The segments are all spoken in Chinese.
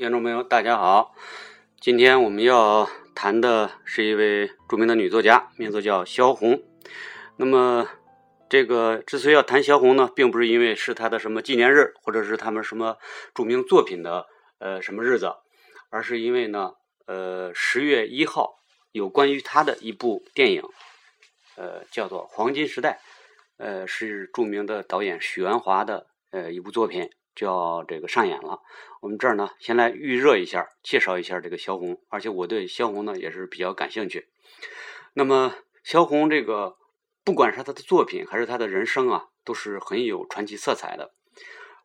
啊，听众朋友，大家好！今天我们要谈的是一位著名的女作家，名字叫萧红。那么，这个之所以要谈萧红呢，并不是因为是她的什么纪念日，或者是他们什么著名作品的呃什么日子，而是因为呢，呃，十月一号有关于她的一部电影，呃，叫做《黄金时代》，呃，是著名的导演许鞍华的呃一部作品。就要这个上演了，我们这儿呢，先来预热一下，介绍一下这个萧红，而且我对萧红呢也是比较感兴趣。那么萧红这个，不管是他的作品还是他的人生啊，都是很有传奇色彩的。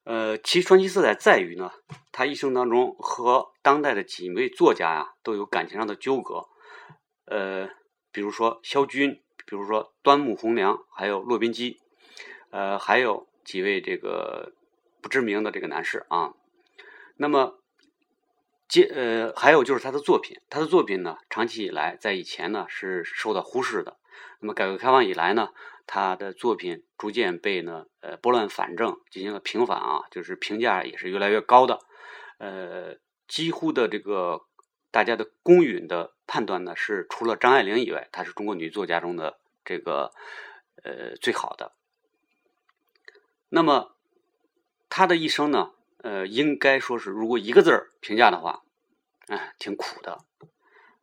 呃，其传奇色彩在于呢，他一生当中和当代的几位作家呀都有感情上的纠葛。呃，比如说萧军，比如说端木蕻良，还有骆宾基，呃，还有几位这个。不知名的这个男士啊，那么接呃还有就是他的作品，他的作品呢，长期以来在以前呢是受到忽视的。那么改革开放以来呢，他的作品逐渐被呢呃拨乱反正进行了平反啊，就是评价也是越来越高的。呃，几乎的这个大家的公允的判断呢是，除了张爱玲以外，她是中国女作家中的这个呃最好的。那么。他的一生呢，呃，应该说是如果一个字儿评价的话，哎，挺苦的。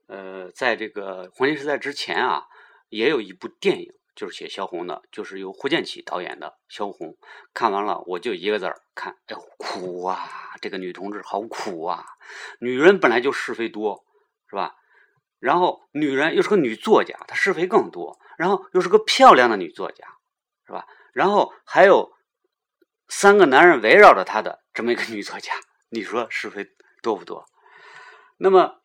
呃，在这个黄金时代之前啊，也有一部电影就是写萧红的，就是由胡建起导演的《萧红》。看完了我就一个字儿看，哎呦，苦啊！这个女同志好苦啊！女人本来就是非多，是吧？然后女人又是个女作家，她是非更多。然后又是个漂亮的女作家，是吧？然后还有。三个男人围绕着她的这么一个女作家，你说是非多不多？那么，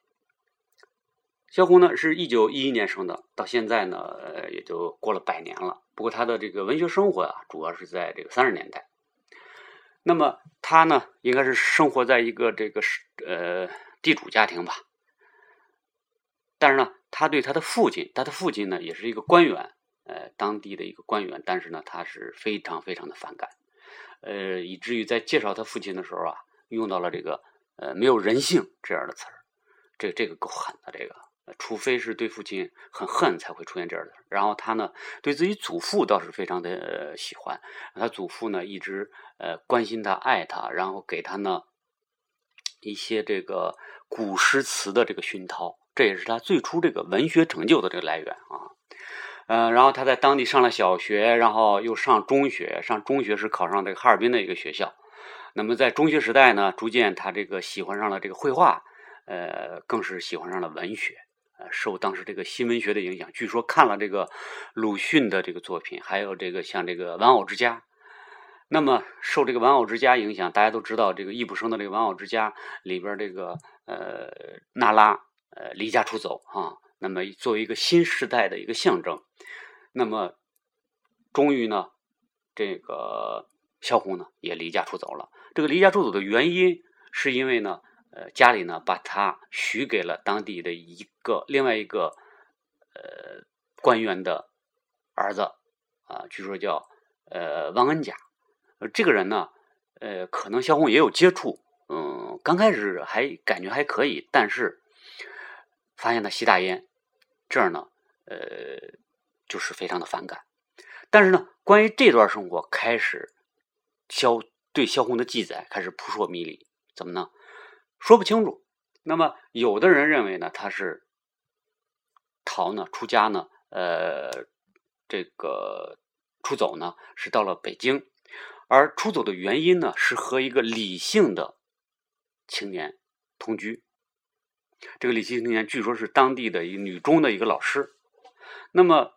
萧红呢，是一九一一年生的，到现在呢，呃，也就过了百年了。不过她的这个文学生活啊，主要是在这个三十年代。那么她呢，应该是生活在一个这个是呃地主家庭吧。但是呢，他对他的父亲，他的父亲呢，也是一个官员，呃，当地的一个官员。但是呢，他是非常非常的反感。呃，以至于在介绍他父亲的时候啊，用到了这个呃没有人性这样的词儿，这这个够狠的，这个，除非是对父亲很恨才会出现这样的。然后他呢，对自己祖父倒是非常的喜欢，他祖父呢一直呃关心他、爱他，然后给他呢一些这个古诗词的这个熏陶，这也是他最初这个文学成就的这个来源啊。嗯，然后他在当地上了小学，然后又上中学，上中学是考上这个哈尔滨的一个学校。那么在中学时代呢，逐渐他这个喜欢上了这个绘画，呃，更是喜欢上了文学，呃，受当时这个新文学的影响。据说看了这个鲁迅的这个作品，还有这个像这个《玩偶之家》。那么受这个《玩偶之家》影响，大家都知道这个易卜生的这个《玩偶之家》里边这个呃娜拉呃离家出走啊。那么作为一个新时代的一个象征，那么终于呢，这个萧红呢也离家出走了。这个离家出走的原因，是因为呢，呃，家里呢把她许给了当地的一个另外一个呃官员的儿子啊，据说叫呃王恩甲。这个人呢，呃，可能萧红也有接触，嗯，刚开始还感觉还可以，但是。发现他吸大烟，这儿呢，呃，就是非常的反感。但是呢，关于这段生活，开始萧对萧红的记载开始扑朔迷离，怎么呢？说不清楚。那么，有的人认为呢，他是逃呢，出家呢，呃，这个出走呢，是到了北京，而出走的原因呢，是和一个理性的青年同居。这个李性青年据说是当地的一女中的一个老师，那么，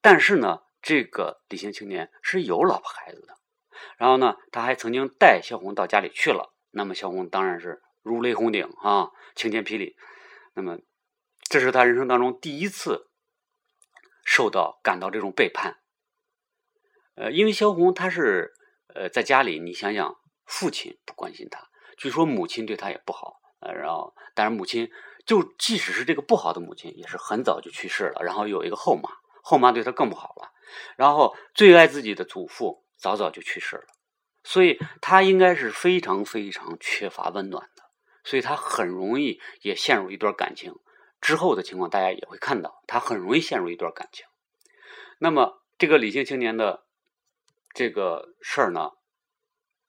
但是呢，这个李姓青年是有老婆孩子的，然后呢，他还曾经带萧红到家里去了，那么萧红当然是如雷轰顶啊，晴天霹雳，那么，这是他人生当中第一次受到感到这种背叛，呃，因为萧红她是呃在家里，你想想，父亲不关心她，据说母亲对她也不好。呃，然后，但是母亲就即使是这个不好的母亲，也是很早就去世了。然后有一个后妈，后妈对她更不好了。然后最爱自己的祖父早早就去世了。所以他应该是非常非常缺乏温暖的，所以他很容易也陷入一段感情。之后的情况大家也会看到，他很容易陷入一段感情。那么这个理性青年的这个事儿呢，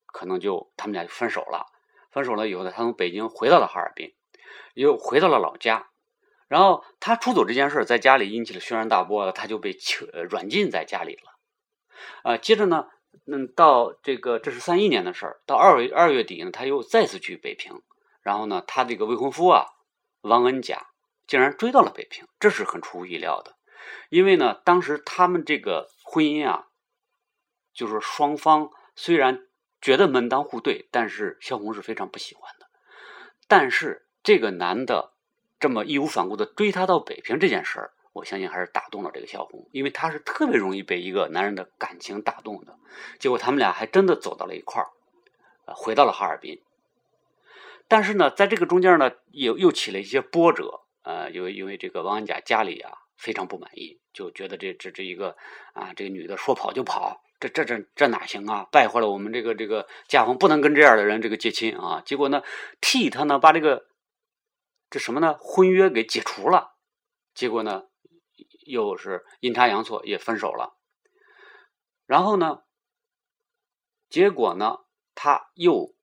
可能就他们俩就分手了。分手了以后呢，他从北京回到了哈尔滨，又回到了老家。然后他出走这件事在家里引起了轩然大波，他就被软禁在家里了。啊，接着呢，嗯，到这个这是三一年的事儿，到二月二月底呢，他又再次去北平，然后呢，他这个未婚夫啊，王恩甲竟然追到了北平，这是很出乎意料的，因为呢，当时他们这个婚姻啊，就是双方虽然觉得门当户对，但是萧红是非常不喜欢的，但是这个男的。这么义无反顾的追她到北平这件事儿，我相信还是打动了这个萧红，因为她是特别容易被一个男人的感情打动的。结果他们俩还真的走到了一块儿，回到了哈尔滨。但是呢，在这个中间呢，又又起了一些波折。呃，因为因为这个王安甲家里啊非常不满意，就觉得这这这一个啊这个女的说跑就跑，这这这这哪行啊？败坏了我们这个这个家风，不能跟这样的人这个结亲啊。结果呢，替他呢把这个。这什么呢？婚约给解除了，结果呢，又是阴差阳错也分手了。然后呢，结果呢，他又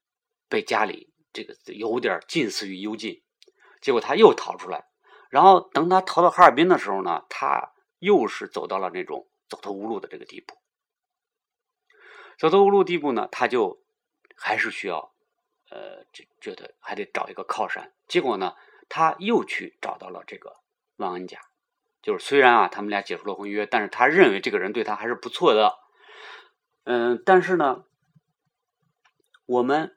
被家里这个有点近似于幽禁，结果他又逃出来。然后等他逃到哈尔滨的时候呢，他又是走到了那种走投无路的这个地步。走投无路地步呢，他就还是需要，呃，觉觉得还得找一个靠山。结果呢？他又去找到了这个王恩甲，就是虽然啊他们俩解除了婚约，但是他认为这个人对他还是不错的。嗯，但是呢，我们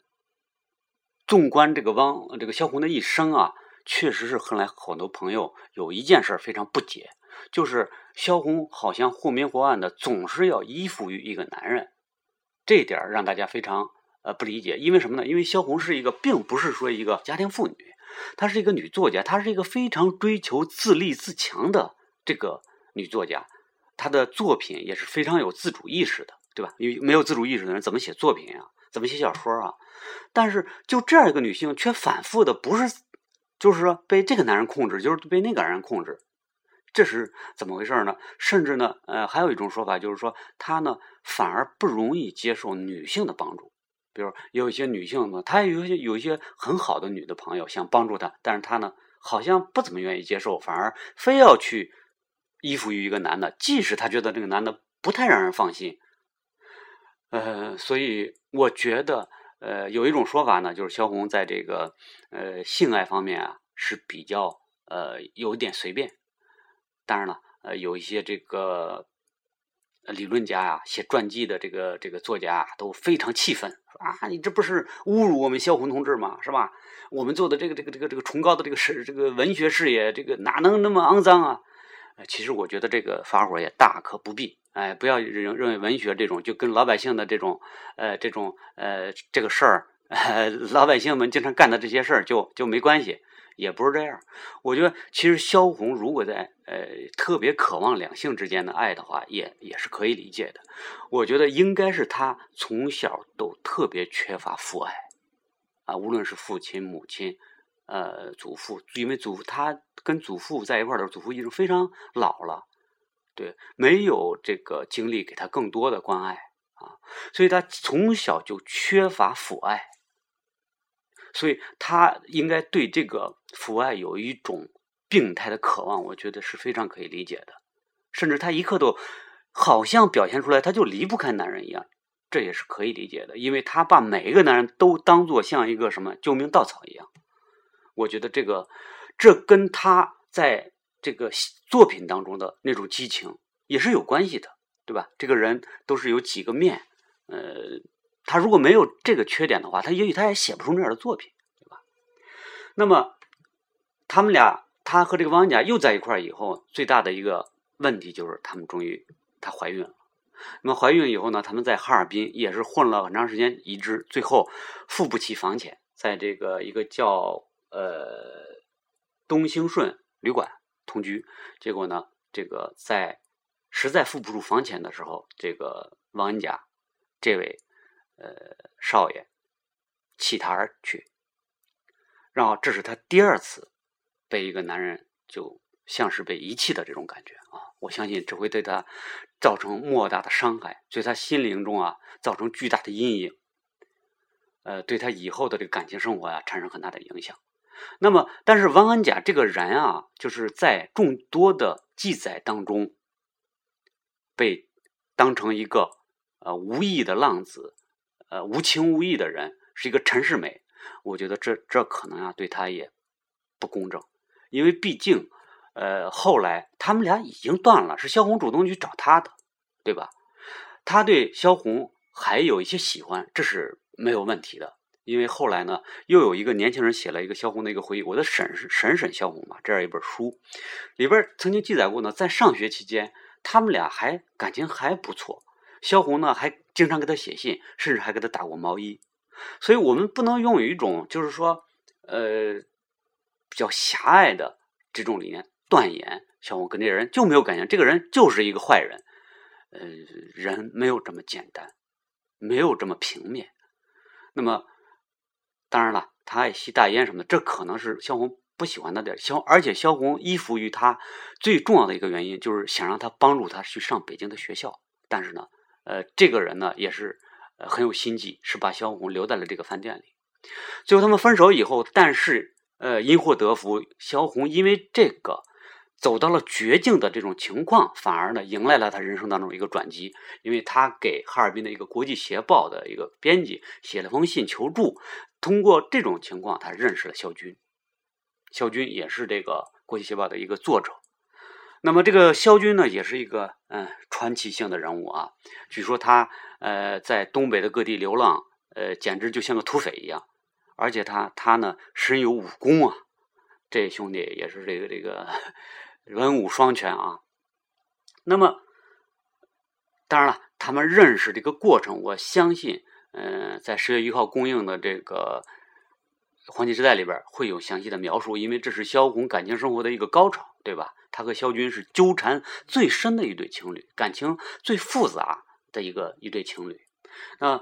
纵观这个汪这个萧红的一生啊，确实是后来很多朋友有一件事非常不解，就是萧红好像或明或暗的总是要依附于一个男人，这点让大家非常呃不理解。因为什么呢？因为萧红是一个并不是说一个家庭妇女。她是一个女作家，她是一个非常追求自立自强的这个女作家，她的作品也是非常有自主意识的，对吧？因为没有自主意识的人怎么写作品啊？怎么写小说啊？但是就这样一个女性，却反复的不是，就是说被这个男人控制，就是被那个男人控制，这是怎么回事呢？甚至呢，呃，还有一种说法就是说，他呢反而不容易接受女性的帮助。比如有一些女性呢，她有一些有一些很好的女的朋友想帮助她，但是她呢好像不怎么愿意接受，反而非要去依附于一个男的，即使她觉得这个男的不太让人放心。呃，所以我觉得，呃，有一种说法呢，就是萧红在这个呃性爱方面啊是比较呃有点随便。当然了，呃，有一些这个。理论家啊，写传记的这个这个作家啊都非常气愤，说啊，你这不是侮辱我们萧红同志吗？是吧？我们做的这个这个这个这个崇高的这个事，这个文学事业，这个哪能那么肮脏啊？其实我觉得这个发火也大可不必，哎，不要认认为文学这种就跟老百姓的这种呃这种呃这个事儿，老百姓们经常干的这些事儿就就没关系。也不是这样，我觉得其实萧红如果在呃特别渴望两性之间的爱的话，也也是可以理解的。我觉得应该是她从小都特别缺乏父爱啊，无论是父亲、母亲、呃祖父，因为祖父他跟祖父在一块儿的时候，祖父已经非常老了，对，没有这个精力给他更多的关爱啊，所以他从小就缺乏父爱。所以他应该对这个父爱有一种病态的渴望，我觉得是非常可以理解的。甚至他一刻都好像表现出来，他就离不开男人一样，这也是可以理解的。因为他把每一个男人都当做像一个什么救命稻草一样。我觉得这个这跟他在这个作品当中的那种激情也是有关系的，对吧？这个人都是有几个面，呃。他如果没有这个缺点的话，他也许他也写不出那样的作品，对吧？那么他们俩，他和这个汪家又在一块儿以后，最大的一个问题就是他们终于她怀孕了。那么怀孕以后呢，他们在哈尔滨也是混了很长时间，一直最后付不起房钱，在这个一个叫呃东兴顺旅馆同居。结果呢，这个在实在付不出房钱的时候，这个汪恩甲这位。呃少爷弃他而去，然后这是他第二次被一个男人就像是被遗弃的这种感觉啊！我相信这会对他造成莫大的伤害，对他心灵中啊造成巨大的阴影，呃，对他以后的这个感情生活啊产生很大的影响。那么，但是王安甲这个人啊，就是在众多的记载当中被当成一个呃无义的浪子，呃无情无义的人，是一个陈世美。我觉得这这可能啊对他也不公正，因为毕竟呃后来他们俩已经断了，是萧红主动去找他的，对吧？他对萧红还有一些喜欢，这是没有问题的。因为后来呢，又有一个年轻人写了一个萧红的一个回忆，我的婶婶婶萧红嘛，这样一本书里边曾经记载过呢，在上学期间，他们俩还感情还不错，萧红呢还经常给他写信，甚至还给他打过毛衣，所以我们不能用一种就是说呃比较狭隘的这种理念断言萧红跟这个人就没有感情，这个人就是一个坏人，呃，人没有这么简单，没有这么平面，那么。当然了，他爱吸大烟什么的，这可能是萧红不喜欢他的点。萧而且萧红依附于他最重要的一个原因，就是想让他帮助他去上北京的学校。但是呢，呃，这个人呢也是呃很有心计，是把萧红留在了这个饭店里。最后他们分手以后，但是呃因祸得福，萧红因为这个。走到了绝境的这种情况，反而呢迎来了他人生当中一个转机，因为他给哈尔滨的一个国际协报的一个编辑写了封信求助，通过这种情况，他认识了肖军，肖军也是这个国际协报的一个作者。那么这个肖军呢，也是一个嗯传奇性的人物啊，据说他呃在东北的各地流浪，呃简直就像个土匪一样，而且他他呢身有武功啊，这兄弟也是这个这个。文武双全啊，那么当然了，他们认识这个过程，我相信，嗯，在十月一号公映的这个《黄金时代》里边会有详细的描述，因为这是萧红感情生活的一个高潮，对吧？他和萧军是纠缠最深的一对情侣，感情最复杂的一个一对情侣。那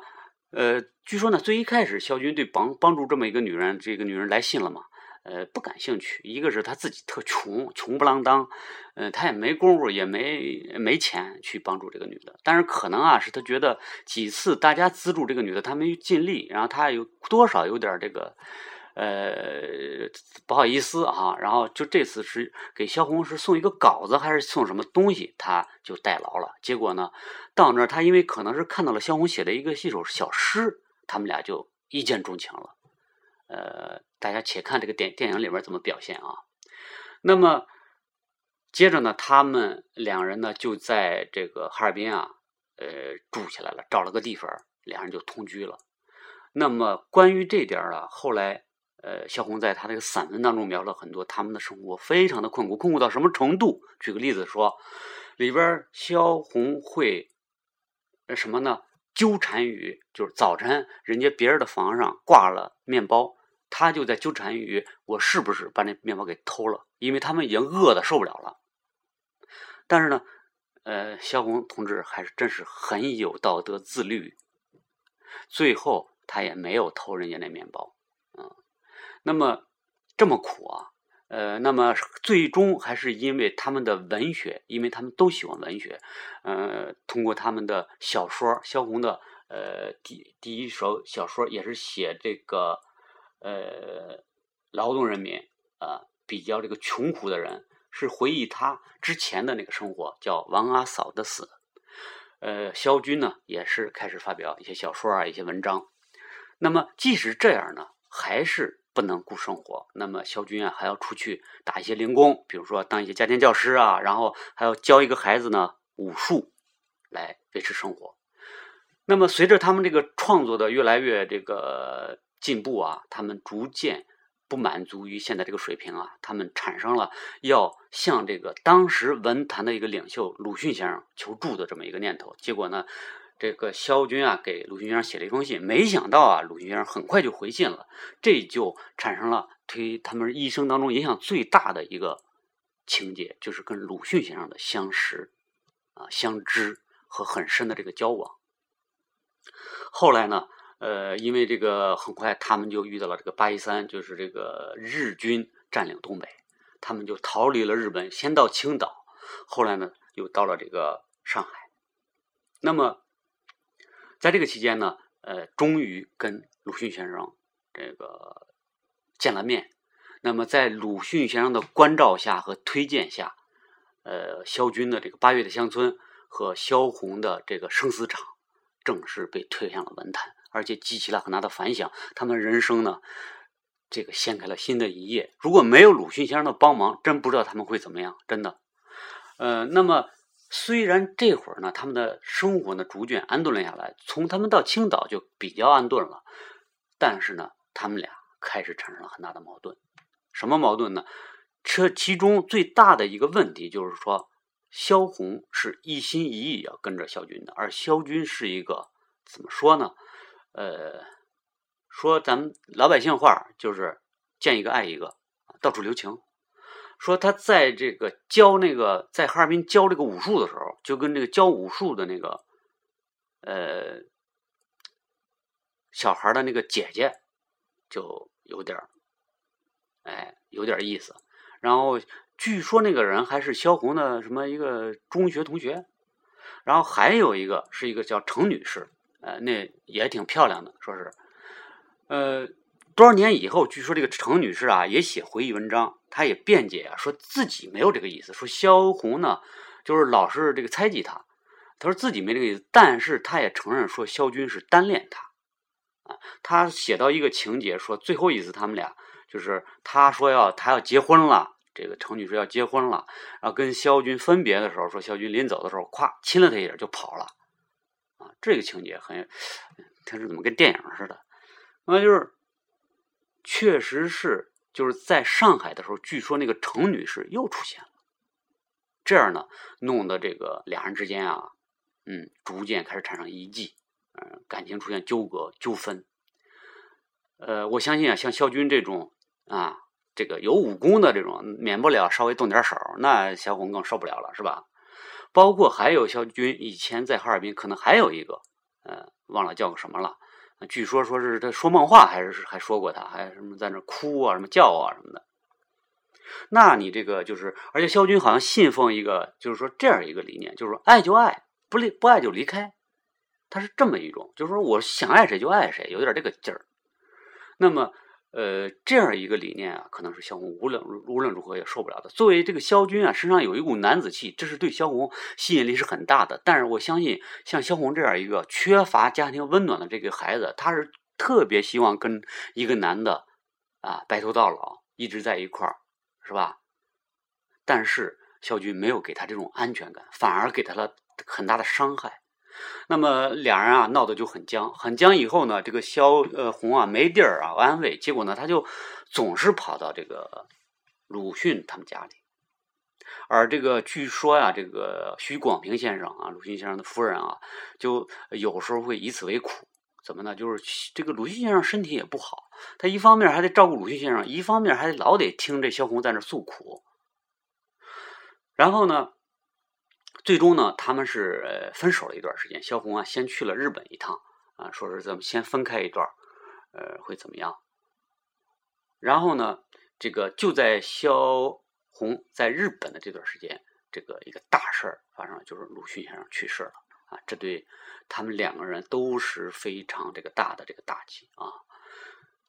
呃，据说呢，最一开始萧军对帮帮助这么一个女人，这个女人来信了嘛？呃，不感兴趣。一个是他自己特穷，穷不啷当，嗯，他也没工夫，也没没钱去帮助这个女的。但是可能啊，是他觉得几次大家资助这个女的，他没尽力，然后他有多少有点这个，呃，不好意思啊。然后就这次是给萧红是送一个稿子，还是送什么东西，他就代劳了。结果呢，到那儿他因为可能是看到了萧红写的一个一首小诗，他们俩就一见钟情了。呃，大家且看这个电电影里面怎么表现啊？那么接着呢，他们两人呢就在这个哈尔滨啊，呃，住起来了，找了个地方，两人就同居了。那么关于这点啊，后来呃，萧红在他这个散文当中描了很多他们的生活，非常的困苦，困苦到什么程度？举个例子说，里边萧红会什么呢？纠缠于就是早晨人家别人的房上挂了面包。他就在纠缠于我是不是把那面包给偷了，因为他们已经饿的受不了了。但是呢，呃，萧红同志还是真是很有道德自律，最后他也没有偷人家那面包，嗯。那么这么苦啊，呃，那么最终还是因为他们的文学，因为他们都喜欢文学，呃，通过他们的小说，萧红的呃第第一首小说也是写这个。呃，劳动人民啊，比较这个穷苦的人，是回忆他之前的那个生活，叫王阿嫂的死。呃，萧军呢，也是开始发表一些小说啊，一些文章。那么，即使这样呢，还是不能顾生活。那么，萧军啊，还要出去打一些零工，比如说当一些家庭教师啊，然后还要教一个孩子呢武术，来维持生活。那么，随着他们这个创作的越来越这个。进步啊，他们逐渐不满足于现在这个水平啊，他们产生了要向这个当时文坛的一个领袖鲁迅先生求助的这么一个念头。结果呢，这个萧军啊给鲁迅先生写了一封信，没想到啊，鲁迅先生很快就回信了，这就产生了推他们一生当中影响最大的一个情节，就是跟鲁迅先生的相识啊、相知和很深的这个交往。后来呢，呃，因为这个很快他们就遇到了这个八一三，就是这个日军占领东北，他们就逃离了日本，先到青岛，后来呢又到了这个上海。那么在这个期间呢，呃，终于跟鲁迅先生这个见了面。那么在鲁迅先生的关照下和推荐下，呃，萧军的这个《八月的乡村》和萧红的这个《生死场》正式被推向了文坛，而且激起了很大的反响。他们人生呢，这个掀开了新的一页。如果没有鲁迅先生的帮忙，真不知道他们会怎么样。真的，呃，那么虽然这会儿呢，他们的生活呢逐渐安顿了下来，从他们到青岛就比较安顿了，但是呢，他们俩开始产生了很大的矛盾。什么矛盾呢？这其中最大的一个问题就是说，萧红是一心一意要跟着萧军的，而萧军是一个怎么说呢？呃，说咱们老百姓话就是见一个爱一个，到处留情。说他在这个教那个在哈尔滨教这个武术的时候，就跟这个教武术的那个呃小孩的那个姐姐就有点哎，有点意思。然后据说那个人还是萧红的什么一个中学同学。然后还有一个是一个叫程女士，呃，那也挺漂亮的，说是，呃，多少年以后，据说这个程女士啊也写回忆文章，她也辩解啊，说自己没有这个意思，说萧红呢就是老是这个猜忌她，她说自己没这个意思，但是她也承认说萧军是单恋她，啊，她写到一个情节，说最后一次他们俩。就是她说要她要结婚了，这个程女士要结婚了，然后跟萧军分别的时候，说萧军临走的时候，咵亲了她一点就跑了，啊，这个情节很，他是怎么跟电影似的？那就是，确实是就是在上海的时候，据说那个程女士又出现了，这样呢，弄得这个俩人之间啊，嗯，逐渐开始产生疑忌，嗯，感情出现纠葛纠纷。呃，我相信啊，像肖军这种。啊，这个有武功的这种，免不了稍微动点手，那小红更受不了了，是吧？包括还有肖军以前在哈尔滨，可能还有一个，呃，忘了叫个什么了。据说说是他说梦话，还是还说过他，还什么在那哭啊，什么叫啊什么的。那你这个就是，而且肖军好像信奉一个，就是说这样一个理念，就是说爱就爱，不离不爱就离开，他是这么一种，就是说我想爱谁就爱谁，有点这个劲儿。那么。呃，这样一个理念啊，可能是萧红无论无论如何也受不了的。作为这个萧军啊，身上有一股男子气，这是对萧红吸引力是很大的。但是我相信，像萧红这样一个缺乏家庭温暖的这个孩子，他是特别希望跟一个男的啊白头到老，一直在一块儿，是吧？但是萧军没有给他这种安全感，反而给他了很大的伤害。那么俩人啊闹得就很僵，很僵。以后呢，这个萧呃红啊没地儿啊安慰，结果呢他就总是跑到这个鲁迅他们家里。而这个据说呀，这个徐广平先生啊，鲁迅先生的夫人啊，就有时候会以此为苦。怎么呢？就是这个鲁迅先生身体也不好，他一方面还得照顾鲁迅先生，一方面还得老得听这萧红在那诉苦。然后呢？最终呢，他们是分手了一段时间。萧红啊，先去了日本一趟啊，说是咱们先分开一段，呃，会怎么样？然后呢，这个就在萧红在日本的这段时间，这个一个大事儿发生了，就是鲁迅先生去世了啊。这对他们两个人都是非常这个大的这个打击啊。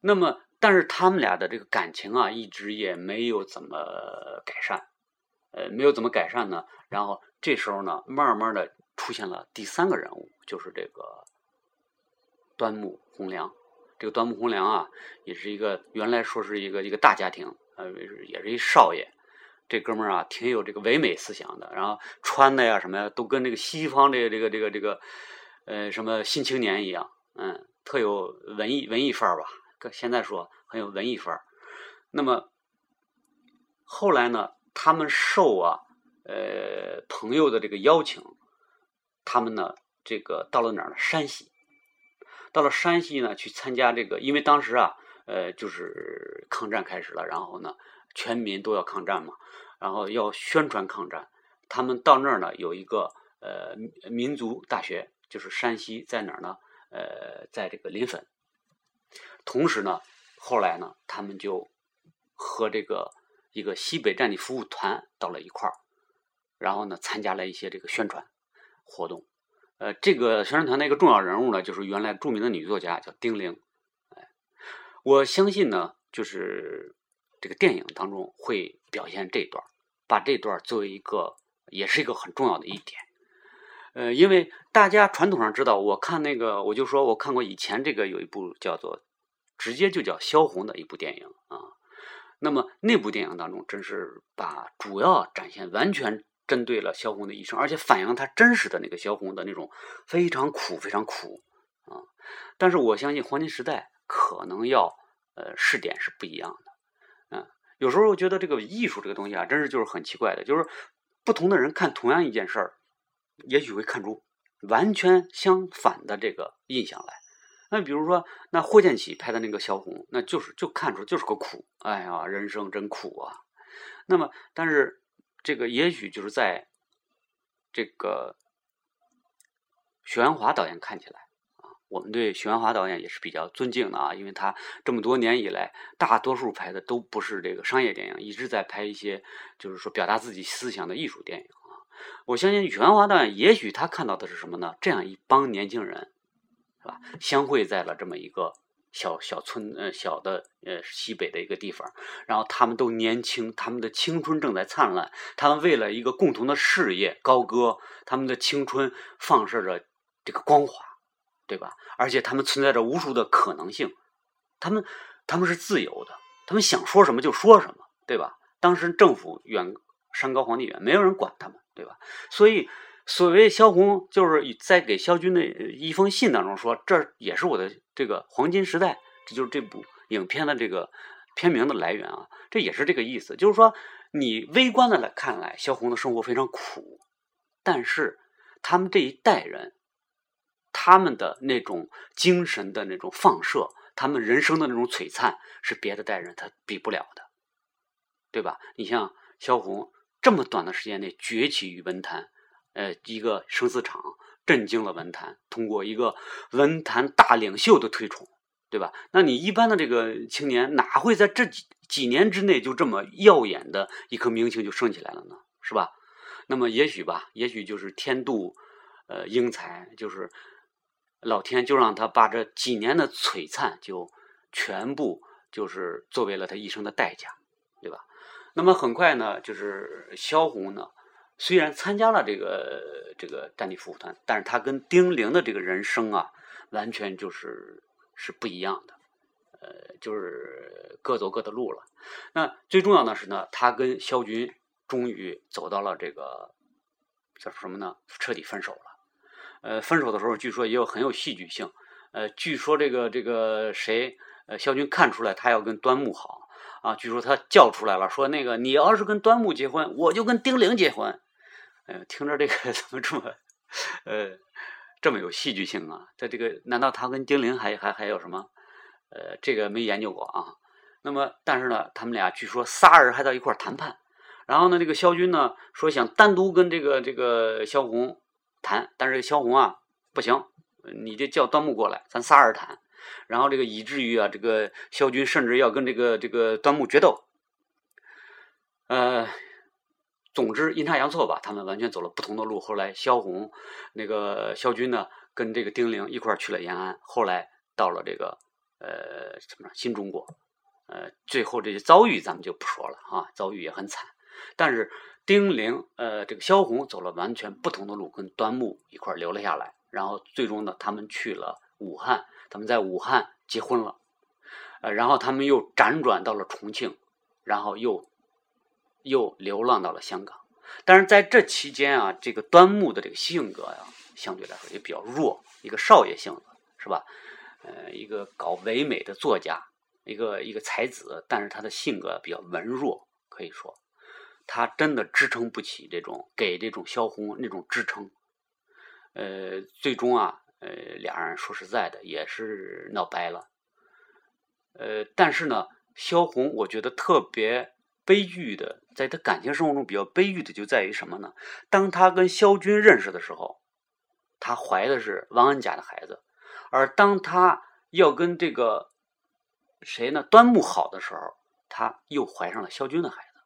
那么，但是他们俩的这个感情啊，一直也没有怎么改善，呃，没有怎么改善呢？然后。这时候呢，慢慢的出现了第三个人物，就是这个端木蕻良。这个端木蕻良啊，也是一个原来说是一个一个大家庭，呃，也是一少爷。这哥们儿啊，挺有这个唯美思想的，然后穿的呀什么呀，都跟这个西方这个这个这个这个呃什么新青年一样，嗯，特有文艺文艺范儿吧。现在说很有文艺范儿。那么后来呢，他们受啊。呃，朋友的这个邀请，他们呢，这个到了哪儿呢？山西，到了山西呢，去参加这个，因为当时啊，呃，就是抗战开始了，然后呢，全民都要抗战嘛，然后要宣传抗战。他们到那儿呢，有一个呃民族大学，就是山西在哪儿呢？呃，在这个临汾。同时呢，后来呢，他们就和这个一个西北战地服务团到了一块儿，然后呢，参加了一些这个宣传活动。呃，这个宣传团的一个重要人物呢，就是原来著名的女作家叫丁玲。哎，我相信呢，就是这个电影当中会表现这段，把这段作为一个，也是一个很重要的一点。呃，因为大家传统上知道，我看那个，我就说我看过以前这个有一部叫做，直接就叫萧红的一部电影啊。那么那部电影当中，真是把主要展现完全。针对了萧红的一生，而且反映他真实的那个萧红的那种非常苦、非常苦啊！但是我相信黄金时代可能要呃试点是不一样的，嗯，有时候觉得这个艺术这个东西啊，真是就是很奇怪的，就是不同的人看同样一件事儿，也许会看出完全相反的这个印象来。那比如说，那霍建起拍的那个萧红，那就是就看出就是个苦，哎呀，人生真苦啊！那么，但是。这个也许就是在这个许鞍华导演看起来啊，我们对许鞍华导演也是比较尊敬的啊，因为他这么多年以来，大多数拍的都不是这个商业电影，一直在拍一些就是说表达自己思想的艺术电影啊。我相信许鞍华导演，也许他看到的是什么呢？这样一帮年轻人，是吧？相会在了这么一个。小小村呃小的呃西北的一个地方，然后他们都年轻，他们的青春正在灿烂，他们为了一个共同的事业高歌，他们的青春放射着这个光华，对吧？而且他们存在着无数的可能性，他们他们是自由的，他们想说什么就说什么，对吧？当时政府远山高皇帝远，没有人管他们，对吧？所以。所谓萧红，就是在给萧军的一封信当中说，这也是我的这个黄金时代，这就是这部影片的这个片名的来源啊，这也是这个意思。就是说，你微观的来看来，萧红的生活非常苦，但是他们这一代人，他们的那种精神的那种放射，他们人生的那种璀璨，是别的代人他比不了的，对吧？你像萧红这么短的时间内崛起于文坛。呃，一个生死场震惊了文坛，通过一个文坛大领袖的推崇，对吧？那你一般的这个青年哪会在这几几年之内就这么耀眼的一颗明星就升起来了呢？是吧？那么也许吧，也许就是天妒呃英才，就是老天就让他把这几年的璀璨就全部就是作为了他一生的代价，对吧？那么很快呢，就是萧红呢。虽然参加了这个这个战地服务团，但是他跟丁玲的这个人生啊，完全就是是不一样的，呃，就是各走各的路了。那最重要的是呢，他跟萧军终于走到了这个叫什么呢？彻底分手了。呃，分手的时候据说也有很有戏剧性。呃，据说这个这个谁，呃，萧军看出来他要跟端木好啊，据说他叫出来了，说那个你要是跟端木结婚，我就跟丁玲结婚。呃，听着这个 怎么这么，呃，这么有戏剧性啊？他这个难道他跟丁玲还还还有什么？呃，这个没研究过啊。那么，但是呢，他们俩据说仨人还在一块谈判。然后呢，这个萧军呢说想单独跟这个这个萧红谈，但是萧红啊不行，你就叫端木过来，咱仨人谈。然后这个以至于啊，这个萧军甚至要跟这个这个端木决斗。呃。总之阴差阳错吧，他们完全走了不同的路。后来萧红，那个萧军呢，跟这个丁玲一块去了延安。后来到了这个呃什么新中国，呃，最后这些遭遇咱们就不说了啊，遭遇也很惨。但是丁玲呃这个萧红走了完全不同的路，跟端木一块留了下来。然后最终呢，他们去了武汉，他们在武汉结婚了。呃，然后他们又辗转到了重庆，然后又。又流浪到了香港，但是在这期间啊，这个端木的这个性格呀，相对来说也比较弱，一个少爷性子是吧？呃，一个搞唯美的作家，一个一个才子，但是他的性格比较文弱，可以说他真的支撑不起这种给这种萧红那种支撑。呃，最终啊，呃，俩人说实在的也是闹掰了。呃，但是呢，萧红我觉得特别。悲剧的，在他感情生活中比较悲剧的就在于什么呢？当他跟萧军认识的时候，他怀的是王恩甲的孩子，而当他要跟这个谁呢？端木好的时候，他又怀上了萧军的孩子。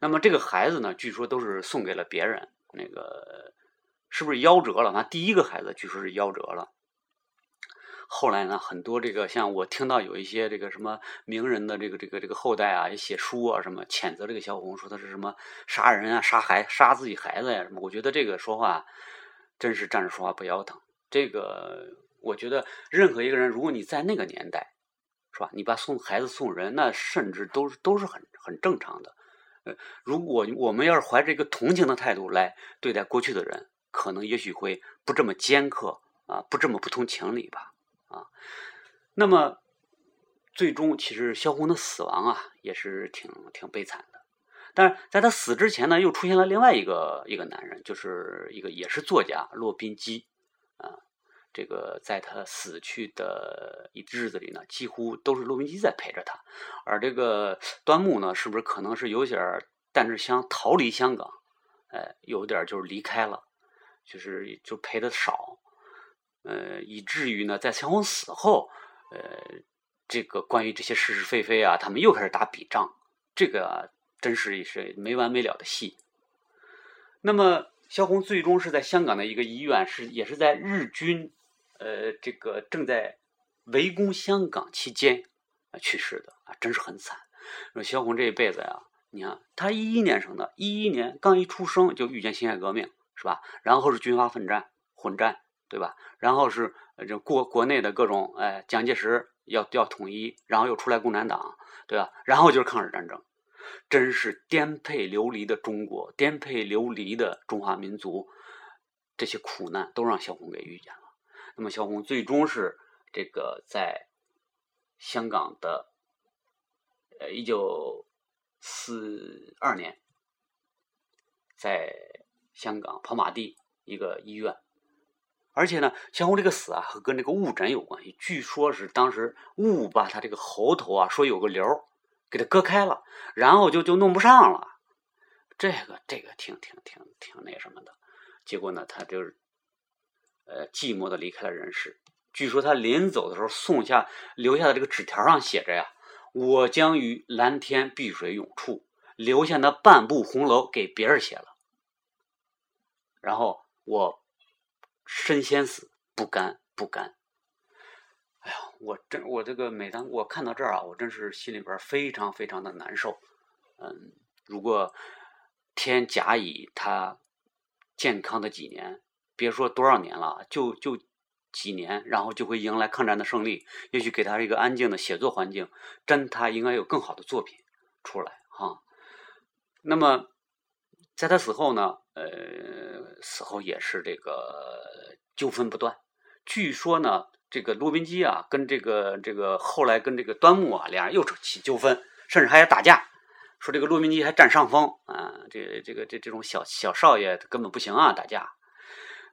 那么这个孩子呢，据说都是送给了别人，那个是不是夭折了？那第一个孩子据说是夭折了。后来呢，很多这个像我听到有一些这个什么名人的这个这个这个后代啊，也写书啊，什么谴责这个萧红，说他是什么杀人啊、杀孩、杀自己孩子呀什么。我觉得这个说话真是站着说话不腰疼。这个我觉得任何一个人，如果你在那个年代，是吧？你把送孩子送人，那甚至都是都是很很正常的。呃，如果我们要是怀着一个同情的态度来对待过去的人，可能也许会不这么尖刻啊，不这么不通情理吧。啊，那么最终其实萧红的死亡啊，也是挺挺悲惨的。但是在他死之前呢，又出现了另外一个一个男人，就是一个也是作家骆宾基啊。这个在他死去的一日子里呢，几乎都是骆宾基在陪着他。而这个端木呢，是不是可能是有点儿但是想逃离香港？哎，有点就是离开了，就是就陪的少。呃，以至于呢，在萧红死后，呃，这个关于这些是是非非啊，他们又开始打笔仗，这个真是也是没完没了的戏。那么，萧红最终是在香港的一个医院，是也是在日军呃这个正在围攻香港期间去世的啊，真是很惨。说萧红这一辈子呀，你看他一一年生的，一一年刚一出生就遇见辛亥革命，是吧？然后是军阀混战，混战。对吧？然后是这国国内的各种哎，蒋介石要要统一，然后又出来共产党，对吧？然后就是抗日战争，真是颠沛流离的中国，颠沛流离的中华民族，这些苦难都让萧红给遇见了。那么萧红最终是这个在香港的呃一九四二年，在香港跑马地一个医院。而且呢，萧红这个死啊，和跟这个误诊有关系。据说是当时误把他这个喉头啊，说有个瘤给他割开了，然后就就弄不上了。这个这个挺挺挺挺那什么的。结果呢，他就是呃寂寞的离开了人世。据说他临走的时候送下留下的这个纸条上写着呀：“我将于蓝天碧水永处留下那半部红楼给别人写了。”然后我。身先死，不甘不甘。哎呀，我真我这个每当我看到这儿啊，我真是心里边非常非常的难受。嗯，如果天甲乙他健康的几年，别说多少年了，就就几年，然后就会迎来抗战的胜利，也许给他一个安静的写作环境，真他应该有更好的作品出来哈。那么。在他死后呢，呃，死后也是这个纠纷不断。据说呢，这个骆宾基啊，跟这个这个后来跟这个端木啊，俩人又起纠纷，甚至还要打架。说这个骆宾基还占上风啊，这这个这这种小小少爷根本不行啊，打架。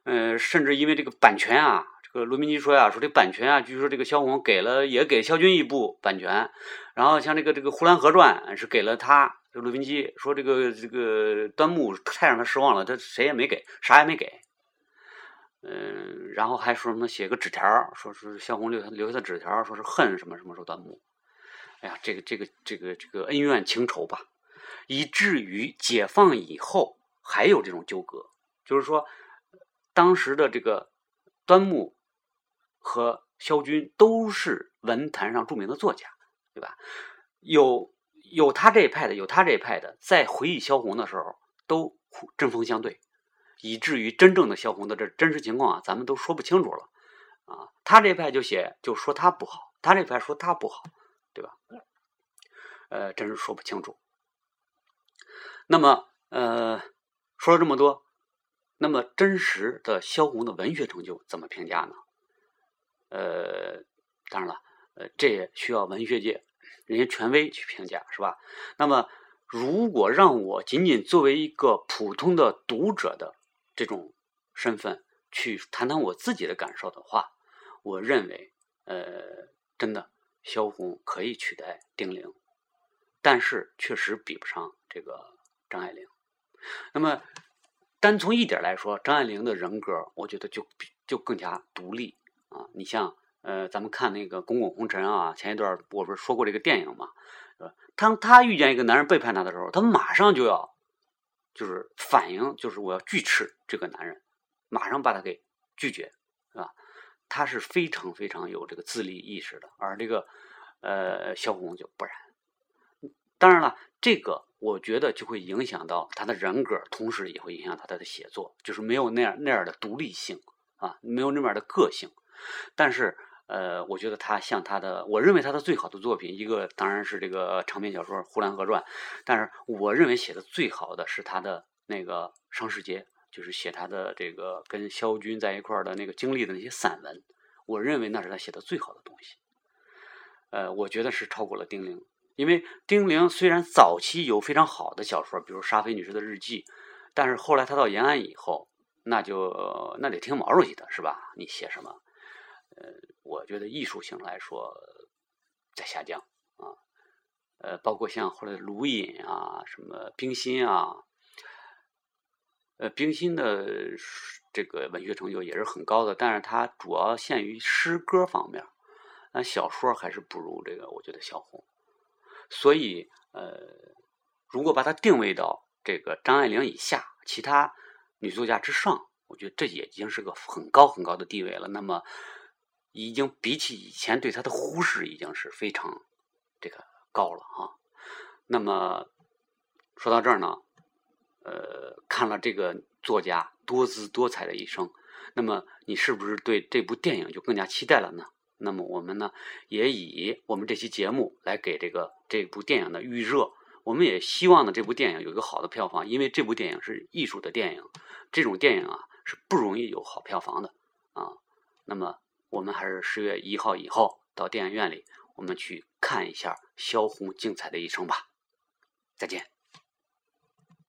呃，甚至因为这个版权啊，这个骆宾基说呀，说这版权啊，据说这个萧红给了也给萧军一部版权，然后像这个这个《呼兰河传》是给了他。这陆宾基说：“这个这个端木太让他失望了，他谁也没给，啥也没给。嗯，然后还说什么写个纸条，说是萧红留下留下的纸条，说是恨什么什么说端木。哎呀，这个这个这个这个恩怨情仇吧，以至于解放以后还有这种纠葛，就是说当时的这个端木和萧军都是文坛上著名的作家，对吧？有。”有他这一派的，有他这一派的，在回忆萧红的时候，都针锋相对，以至于真正的萧红的这真实情况啊，咱们都说不清楚了啊。他这一派就写，就说他不好，他这一派说他不好，对吧？呃，真是说不清楚。那么，呃，说了这么多，那么真实的萧红的文学成就怎么评价呢？呃，当然了，呃，这也需要文学界。人家权威去评价是吧？那么，如果让我仅仅作为一个普通的读者的这种身份去谈谈我自己的感受的话，我认为，呃，真的萧红可以取代丁玲，但是确实比不上这个张爱玲。那么，单从一点来说，张爱玲的人格，我觉得就比就更加独立。啊。你像呃，咱们看那个《滚滚红尘》啊，前一段我不是说过这个电影嘛？当他遇见一个男人背叛他的时候，他马上就要就是反应，就是我要拒斥这个男人，马上把他给拒绝，是吧？他是非常非常有这个自立意识的，而这个呃萧红就不然。当然了，这个我觉得就会影响到他的人格，同时也会影响到他的写作，就是没有那样那样的独立性啊，没有那样的个性。但是。呃，我觉得他像他的，我认为他的最好的作品，一个当然是这个长篇小说《呼兰河传》，但是我认为写的最好的是他的那个《伤世节》，就是写他的这个跟萧军在一块儿的那个经历的那些散文，我认为那是他写的最好的东西。呃，我觉得是超过了丁玲，因为丁玲虽然早期有非常好的小说，比如《沙菲女士的日记》，但是后来他到延安以后，那就那得听毛主席的是吧？你写什么？呃，我觉得艺术性来说在下降啊，呃，包括像后来的卢隐啊，什么冰心啊，呃，冰心的这个文学成就也是很高的，但是它主要限于诗歌方面，那小说还是不如这个，我觉得小红。所以，呃，如果把它定位到这个张爱玲以下，其他女作家之上，我觉得这也已经是个很高很高的地位了。那么。已经比起以前对他的忽视，已经是非常这个高了啊。那么说到这儿呢，呃，看了这个作家多姿多彩的一生，那么你是不是对这部电影就更加期待了呢？那么我们呢，也以我们这期节目来给这个这部电影的预热。我们也希望呢，这部电影有一个好的票房，因为这部电影是艺术的电影，这种电影啊是不容易有好票房的啊。那么。我们还是十月一号以后到电影院里，我们去看一下萧红精彩的一生吧。再见。